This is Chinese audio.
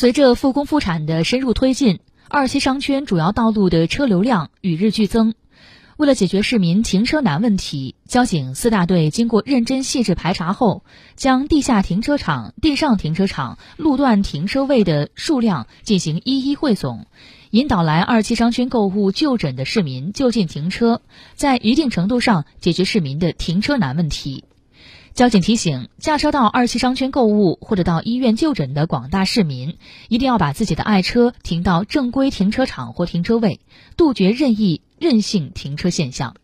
随着复工复产的深入推进，二期商圈主要道路的车流量与日俱增。为了解决市民停车难问题，交警四大队经过认真细致排查后，将地下停车场、地上停车场路段停车位的数量进行一一汇总，引导来二期商圈购物就诊的市民就近停车，在一定程度上解决市民的停车难问题。交警提醒，驾车到二期商圈购物或者到医院就诊的广大市民，一定要把自己的爱车停到正规停车场或停车位，杜绝任意任性停车现象。